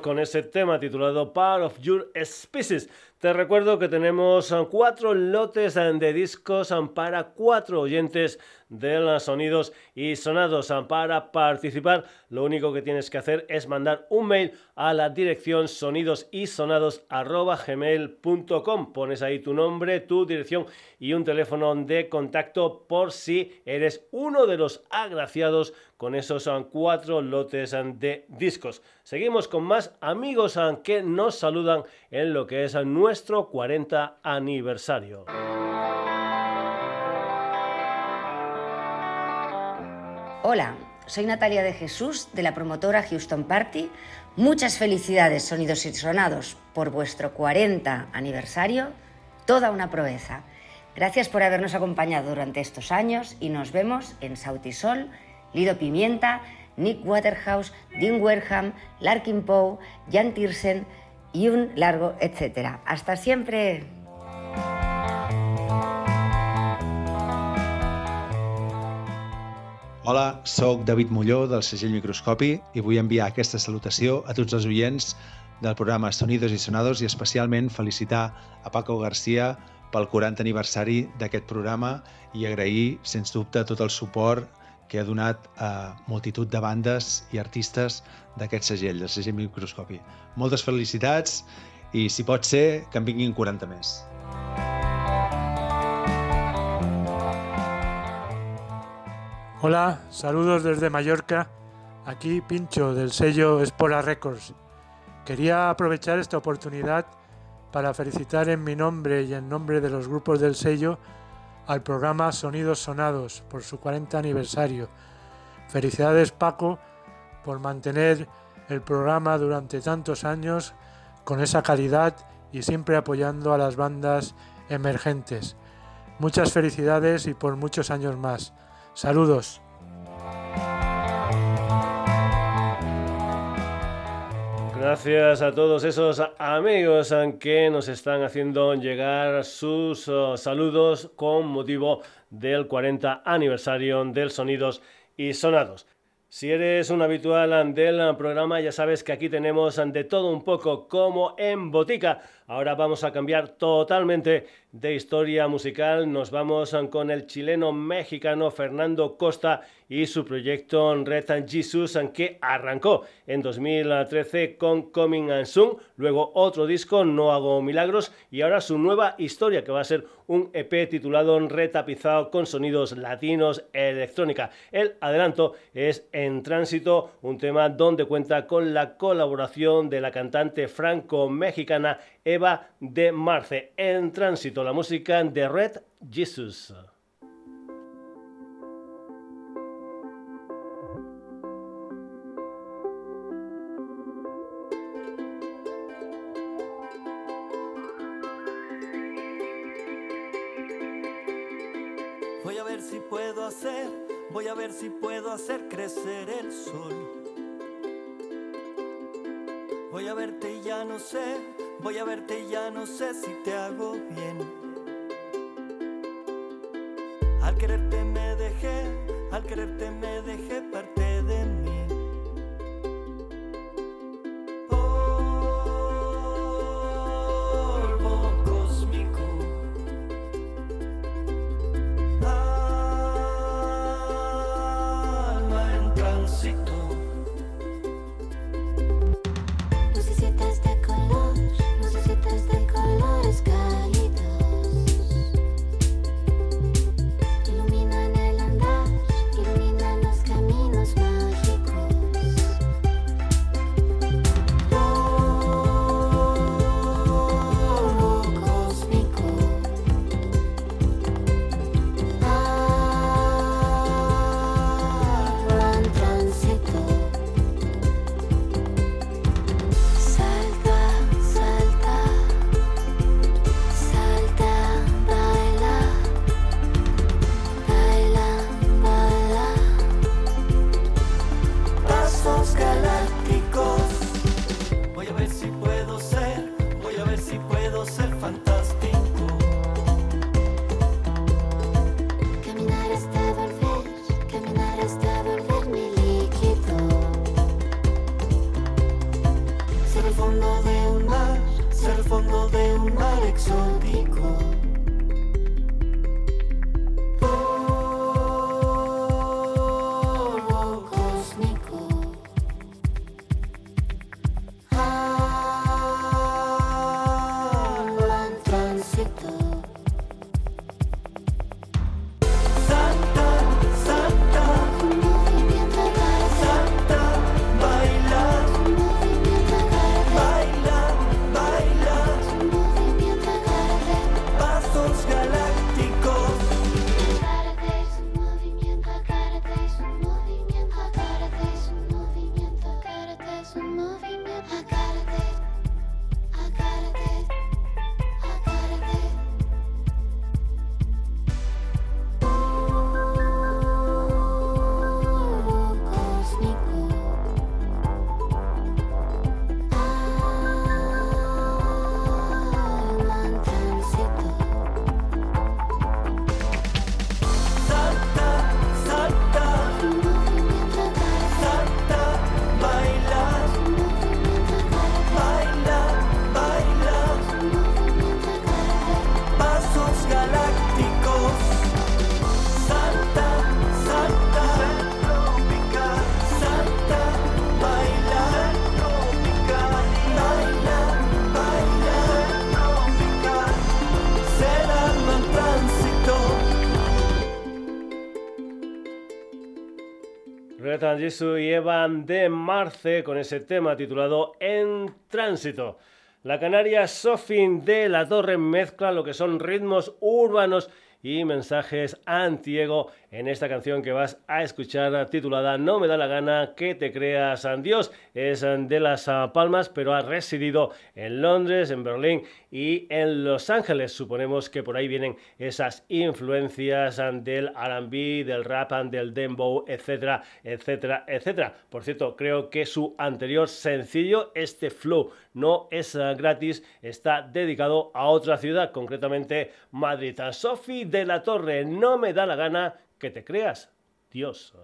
Con ese tema titulado Part of Your Species. Te recuerdo que tenemos cuatro lotes de discos para cuatro oyentes de los sonidos y sonados. Para participar, lo único que tienes que hacer es mandar un mail a la dirección sonidosisonados.gmail.com. Pones ahí tu nombre, tu dirección y un teléfono de contacto por si eres uno de los agraciados con esos cuatro lotes de discos. Seguimos con más amigos que nos saludan en lo que es nuestro 40 aniversario. Hola, soy Natalia de Jesús de la promotora Houston Party. Muchas felicidades, sonidos y sonados, por vuestro 40 aniversario. Toda una proeza. Gracias por habernos acompañado durante estos años y nos vemos en Sautisol, Lido Pimienta, Nick Waterhouse, Dean Wareham, Larkin Poe, Jan Tiersen y un largo etcétera. Hasta siempre. Hola, sóc David Molló del segell Microscopi i vull enviar aquesta salutació a tots els oients del programa Sonidos i Sonados i especialment felicitar a Paco Garcia pel 40 aniversari d'aquest programa i agrair, sens dubte, tot el suport que ha donat a multitud de bandes i artistes d'aquest segell, del segell Microscopi. Moltes felicitats i, si pot ser, que en vinguin 40 més. Hola, saludos desde Mallorca. Aquí Pincho del sello Espora Records. Quería aprovechar esta oportunidad para felicitar en mi nombre y en nombre de los grupos del sello al programa Sonidos Sonados por su 40 aniversario. Felicidades Paco por mantener el programa durante tantos años con esa calidad y siempre apoyando a las bandas emergentes. Muchas felicidades y por muchos años más. Saludos. Gracias a todos esos amigos que nos están haciendo llegar sus uh, saludos con motivo del 40 aniversario del Sonidos y Sonados. Si eres un habitual del programa, ya sabes que aquí tenemos de todo un poco como en botica. Ahora vamos a cambiar totalmente de historia musical. Nos vamos con el chileno mexicano Fernando Costa y su proyecto Red and Jesus, que arrancó en 2013 con Coming and Soon, luego otro disco, No Hago Milagros, y ahora su nueva historia, que va a ser un EP titulado Retapizado con sonidos latinos electrónica. El adelanto es En Tránsito, un tema donde cuenta con la colaboración de la cantante franco-mexicana Eva de Marce. En Tránsito, la música de Red Jesus. voy a ver si puedo hacer crecer el sol. Voy a verte y ya no sé, voy a verte y ya no sé si te hago bien. Al quererte me dejé, al quererte me dejé parte Jesu y Evan de Marce con ese tema titulado En Tránsito. La canaria Sofin de la Torre mezcla lo que son ritmos urbanos y mensajes antiego en esta canción que vas a escuchar titulada No me da la gana que te creas Dios. Es de las Palmas, pero ha residido en Londres, en Berlín y en Los Ángeles. Suponemos que por ahí vienen esas influencias del R&B, del rap, del dembow, etcétera, etcétera, etcétera. Por cierto, creo que su anterior sencillo, este flow, no es gratis, está dedicado a otra ciudad, concretamente Madrid. Sophie de la Torre, no me da la gana que te creas Dios.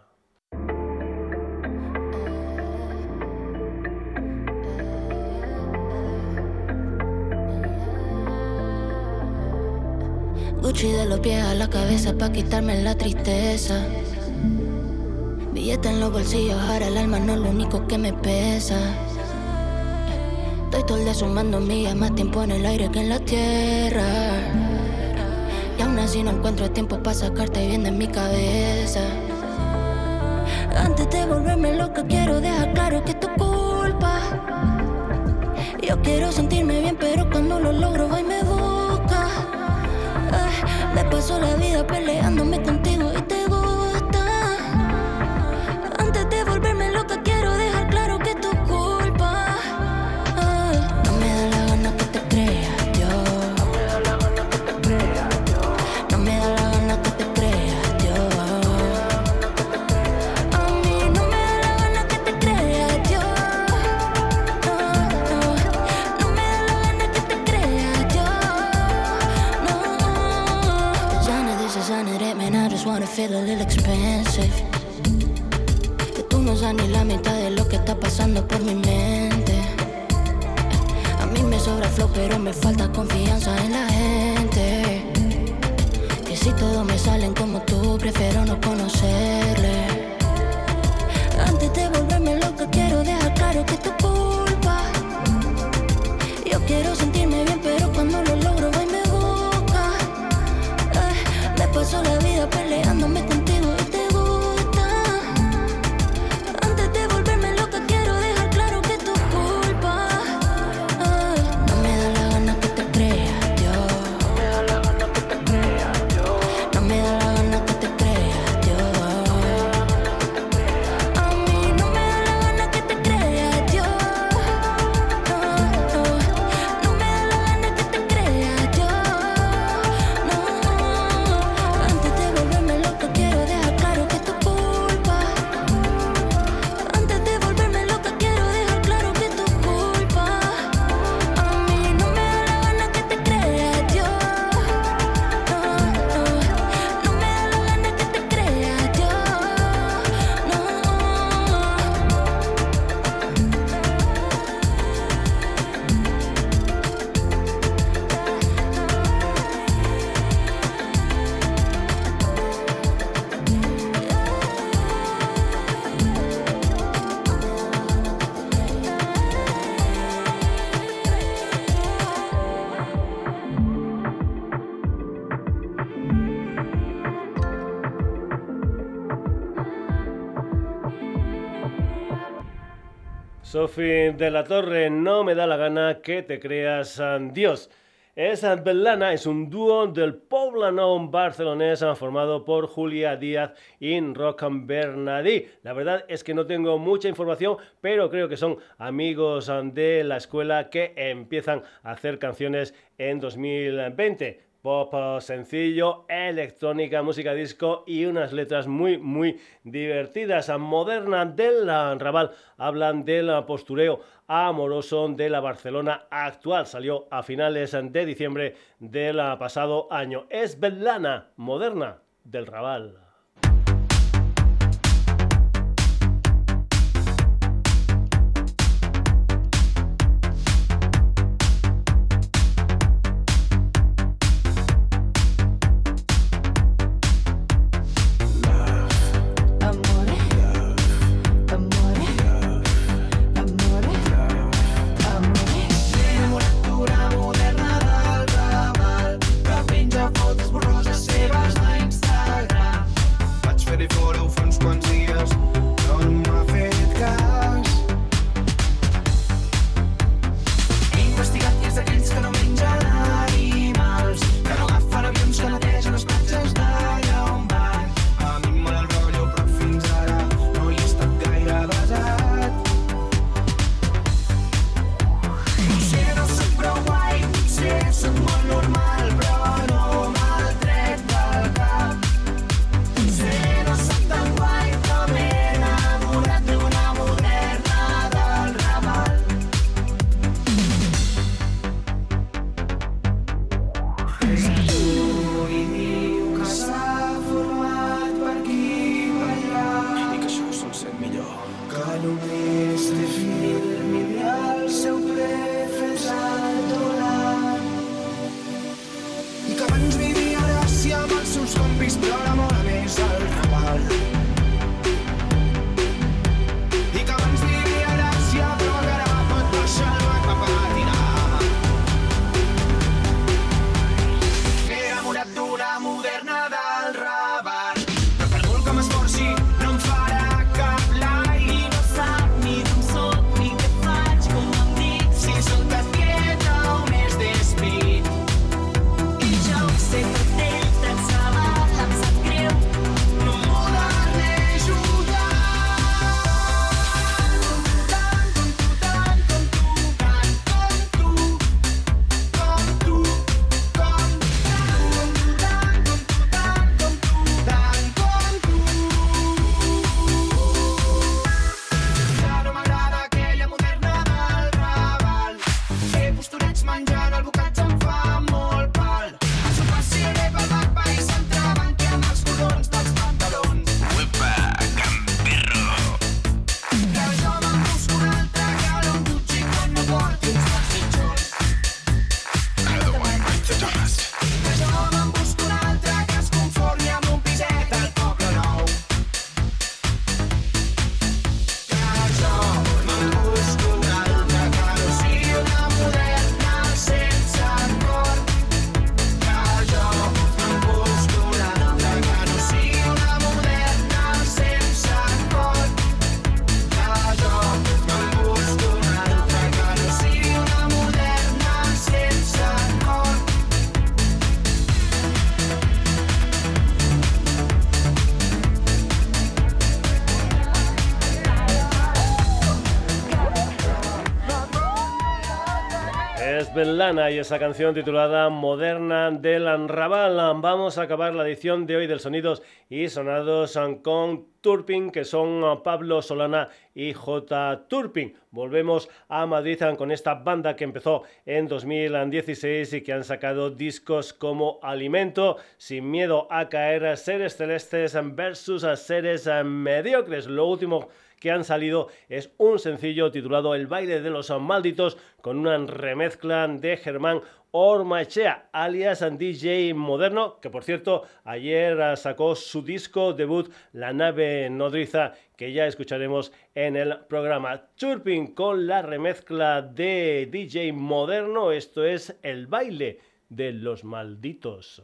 Gucci de los pies a la cabeza pa' quitarme la tristeza. Billete en los bolsillos, ahora el alma no es lo único que me pesa. Estoy todo el día sumando millas, más tiempo en el aire que en la tierra. Y aún así no encuentro tiempo para sacarte bien de mi cabeza. Antes de volverme loca, quiero dejar claro que es tu culpa. Yo quiero sentirme bien, pero cuando lo logro, va paso la vida peleándome contigo feel a little expensive. Que tú no sabes ni la mitad de lo que está pasando por mi mente. A mí me sobra flow, pero me falta confianza en la gente. Que si todos me salen como tú, prefiero no conocerle. Antes de volverme loca, quiero dejar claro que es tu culpa. Yo quiero sentirme paso la vida peleándome con Sophie de la Torre, no me da la gana que te creas Dios. Es Bellana, es un dúo del poblano barcelonés formado por Julia Díaz y Rocan Bernadí. La verdad es que no tengo mucha información, pero creo que son amigos de la escuela que empiezan a hacer canciones en 2020 pop sencillo, electrónica, música disco y unas letras muy, muy divertidas. Moderna del Raval hablan del postureo amoroso de la Barcelona actual. Salió a finales de diciembre del pasado año. Es Belana, moderna del Raval. Y esa canción titulada Moderna del Raval. Vamos a acabar la edición de hoy del Sonidos y Sonados con Turpin, que son Pablo Solana y J. Turpin. Volvemos a Madrid con esta banda que empezó en 2016 y que han sacado discos como Alimento, Sin miedo a caer, Seres celestes versus Seres mediocres. Lo último que han salido es un sencillo titulado El baile de los malditos con una remezcla de Germán Ormachea, alias DJ Moderno, que por cierto ayer sacó su disco debut La nave nodriza, que ya escucharemos en el programa. Chirping con la remezcla de DJ Moderno, esto es El baile de los malditos.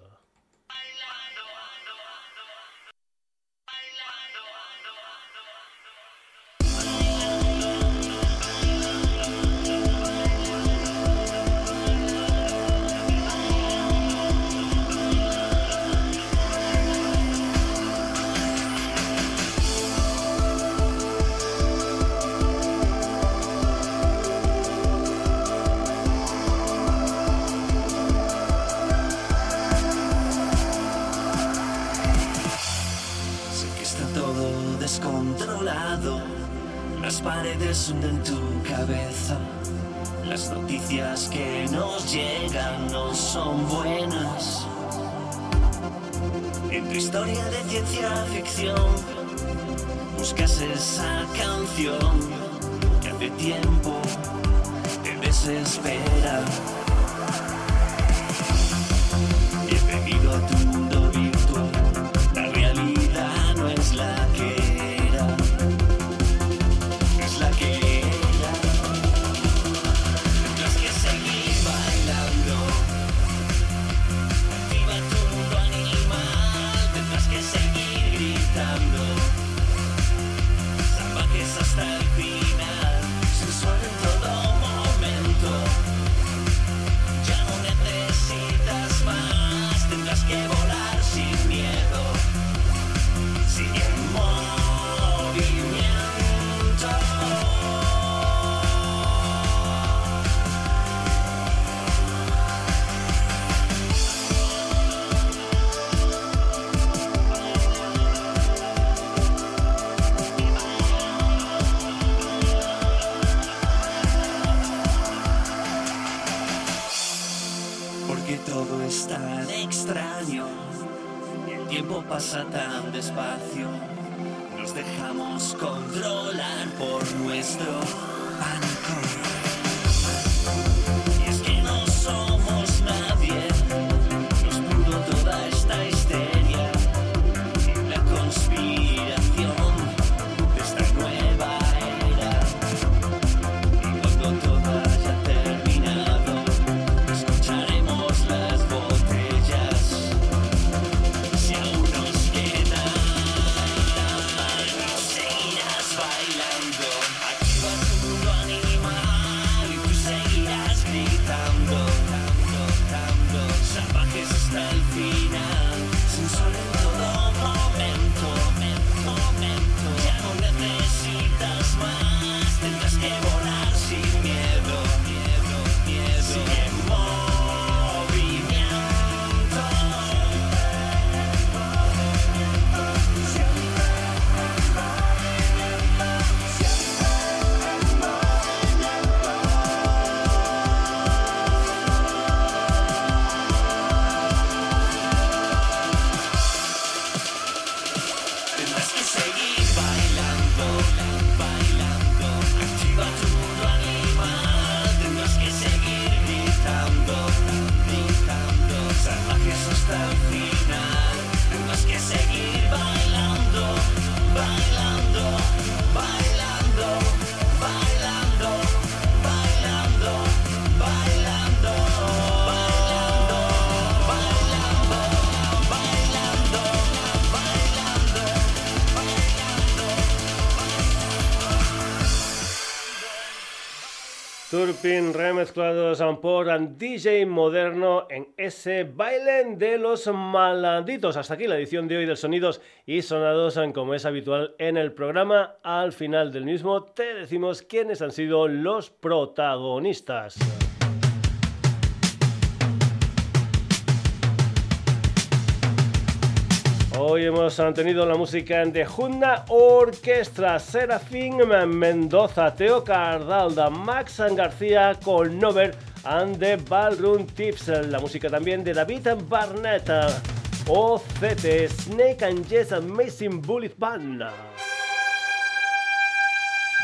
En tu cabeza. Las noticias que nos llegan no son buenas. En tu historia de ciencia ficción buscas esa canción que hace tiempo te desespera. Turpin remezclados por DJ Moderno en ese baile de los malditos. Hasta aquí la edición de hoy de Sonidos y Sonados, como es habitual en el programa. Al final del mismo te decimos quiénes han sido los protagonistas. Hoy hemos tenido la música de Junda Orquestra, Serafín Mendoza, Teo Cardalda, Max García, Colnover and the Ballroom Tips. La música también de David Barnett, OCT, Snake and Jess Amazing Bullet Band.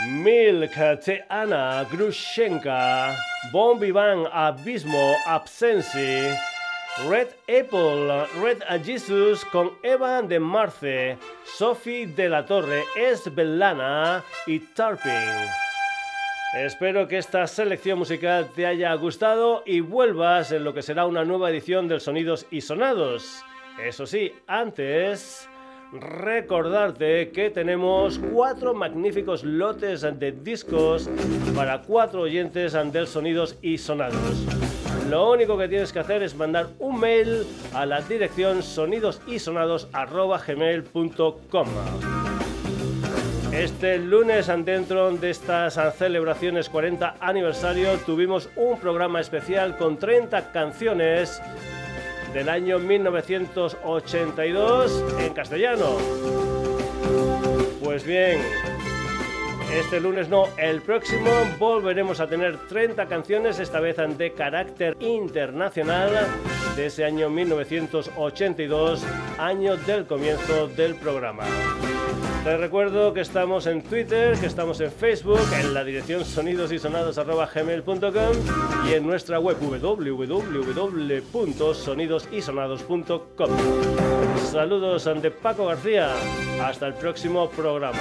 Milk, Teana, Grushenka, Bon Vivant, Abismo, Absensi. Red Apple, Red a Jesus con Eva de Marce, Sophie de la Torre, Es Bellana y Tarping. Espero que esta selección musical te haya gustado y vuelvas en lo que será una nueva edición del Sonidos y Sonados. Eso sí, antes recordarte que tenemos cuatro magníficos lotes de discos para cuatro oyentes del Sonidos y Sonados. Lo único que tienes que hacer es mandar un mail a la dirección sonidosisonados.gmail.com Este lunes, dentro de estas celebraciones 40 aniversario, tuvimos un programa especial con 30 canciones del año 1982 en castellano. Pues bien, este lunes no, el próximo volveremos a tener 30 canciones, esta vez de carácter internacional, de ese año 1982, año del comienzo del programa. Te recuerdo que estamos en Twitter, que estamos en Facebook, en la dirección sonidosisonados.gmail.com y en nuestra web www.sonidosisonados.com. Saludos ante Paco García, hasta el próximo programa.